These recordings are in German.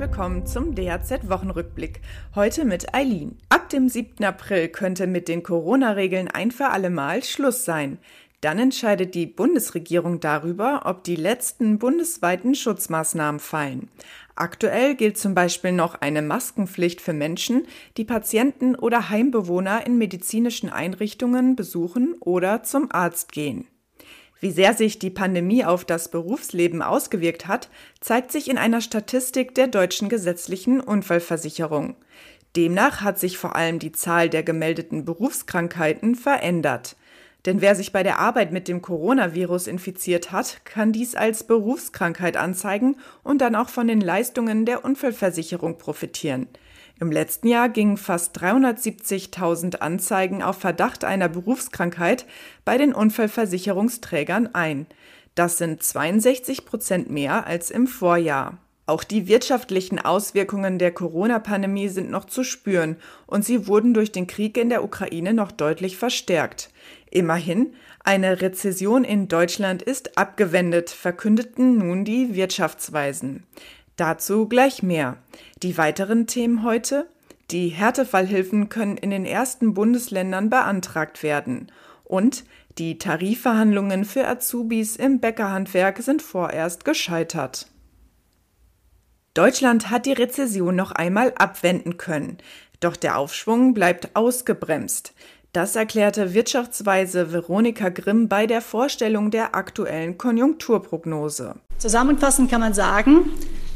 willkommen zum DHZ-Wochenrückblick. Heute mit Eileen. Ab dem 7. April könnte mit den Corona-Regeln ein für alle Mal Schluss sein. Dann entscheidet die Bundesregierung darüber, ob die letzten bundesweiten Schutzmaßnahmen fallen. Aktuell gilt zum Beispiel noch eine Maskenpflicht für Menschen, die Patienten oder Heimbewohner in medizinischen Einrichtungen besuchen oder zum Arzt gehen. Wie sehr sich die Pandemie auf das Berufsleben ausgewirkt hat, zeigt sich in einer Statistik der deutschen gesetzlichen Unfallversicherung. Demnach hat sich vor allem die Zahl der gemeldeten Berufskrankheiten verändert. Denn wer sich bei der Arbeit mit dem Coronavirus infiziert hat, kann dies als Berufskrankheit anzeigen und dann auch von den Leistungen der Unfallversicherung profitieren. Im letzten Jahr gingen fast 370.000 Anzeigen auf Verdacht einer Berufskrankheit bei den Unfallversicherungsträgern ein. Das sind 62 Prozent mehr als im Vorjahr. Auch die wirtschaftlichen Auswirkungen der Corona-Pandemie sind noch zu spüren und sie wurden durch den Krieg in der Ukraine noch deutlich verstärkt. Immerhin, eine Rezession in Deutschland ist abgewendet, verkündeten nun die Wirtschaftsweisen. Dazu gleich mehr. Die weiteren Themen heute? Die Härtefallhilfen können in den ersten Bundesländern beantragt werden. Und die Tarifverhandlungen für Azubis im Bäckerhandwerk sind vorerst gescheitert. Deutschland hat die Rezession noch einmal abwenden können. Doch der Aufschwung bleibt ausgebremst. Das erklärte Wirtschaftsweise Veronika Grimm bei der Vorstellung der aktuellen Konjunkturprognose. Zusammenfassend kann man sagen,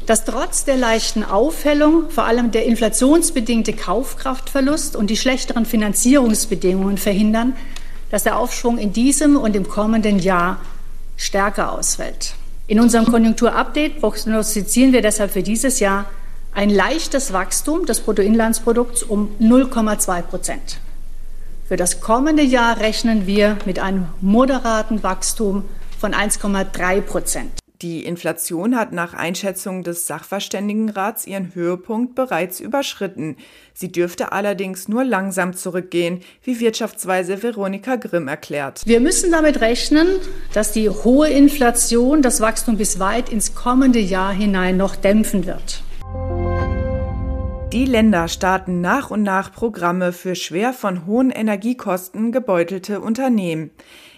dass trotz der leichten Aufhellung vor allem der inflationsbedingte Kaufkraftverlust und die schlechteren Finanzierungsbedingungen verhindern, dass der Aufschwung in diesem und im kommenden Jahr stärker ausfällt. In unserem Konjunkturupdate prognostizieren wir deshalb für dieses Jahr ein leichtes Wachstum des Bruttoinlandsprodukts um 0,2 Prozent. Für das kommende Jahr rechnen wir mit einem moderaten Wachstum von 1,3 Prozent. Die Inflation hat nach Einschätzung des Sachverständigenrats ihren Höhepunkt bereits überschritten. Sie dürfte allerdings nur langsam zurückgehen, wie Wirtschaftsweise Veronika Grimm erklärt. Wir müssen damit rechnen, dass die hohe Inflation das Wachstum bis weit ins kommende Jahr hinein noch dämpfen wird. Die Länder starten nach und nach Programme für schwer von hohen Energiekosten gebeutelte Unternehmen.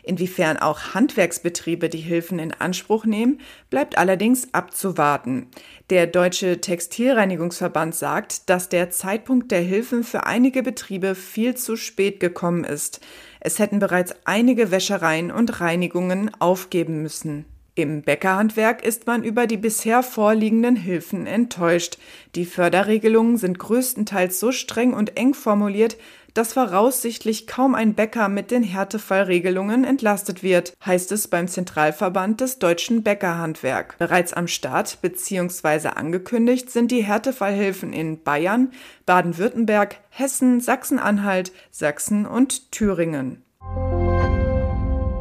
Inwiefern auch Handwerksbetriebe die Hilfen in Anspruch nehmen, bleibt allerdings abzuwarten. Der Deutsche Textilreinigungsverband sagt, dass der Zeitpunkt der Hilfen für einige Betriebe viel zu spät gekommen ist. Es hätten bereits einige Wäschereien und Reinigungen aufgeben müssen. Im Bäckerhandwerk ist man über die bisher vorliegenden Hilfen enttäuscht. Die Förderregelungen sind größtenteils so streng und eng formuliert, dass voraussichtlich kaum ein Bäcker mit den Härtefallregelungen entlastet wird, heißt es beim Zentralverband des deutschen Bäckerhandwerk. Bereits am Start bzw. angekündigt sind die Härtefallhilfen in Bayern, Baden-Württemberg, Hessen, Sachsen-Anhalt, Sachsen und Thüringen.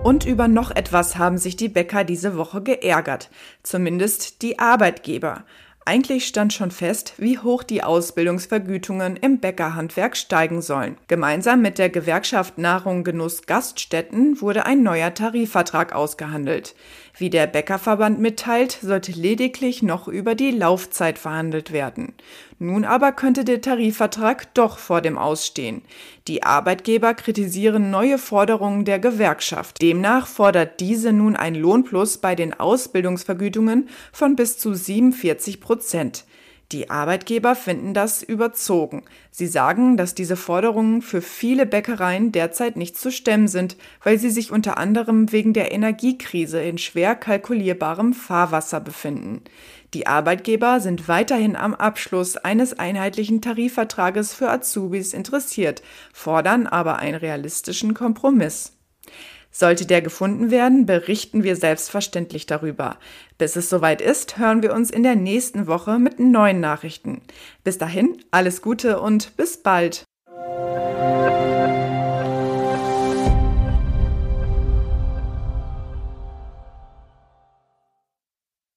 Und über noch etwas haben sich die Bäcker diese Woche geärgert, zumindest die Arbeitgeber. Eigentlich stand schon fest, wie hoch die Ausbildungsvergütungen im Bäckerhandwerk steigen sollen. Gemeinsam mit der Gewerkschaft Nahrung Genuss Gaststätten wurde ein neuer Tarifvertrag ausgehandelt. Wie der Bäckerverband mitteilt, sollte lediglich noch über die Laufzeit verhandelt werden. Nun aber könnte der Tarifvertrag doch vor dem Ausstehen. Die Arbeitgeber kritisieren neue Forderungen der Gewerkschaft. Demnach fordert diese nun ein Lohnplus bei den Ausbildungsvergütungen von bis zu 47 Prozent. Die Arbeitgeber finden das überzogen. Sie sagen, dass diese Forderungen für viele Bäckereien derzeit nicht zu stemmen sind, weil sie sich unter anderem wegen der Energiekrise in schwer kalkulierbarem Fahrwasser befinden. Die Arbeitgeber sind weiterhin am Abschluss eines einheitlichen Tarifvertrages für Azubis interessiert, fordern aber einen realistischen Kompromiss. Sollte der gefunden werden, berichten wir selbstverständlich darüber. Bis es soweit ist, hören wir uns in der nächsten Woche mit neuen Nachrichten. Bis dahin, alles Gute und bis bald.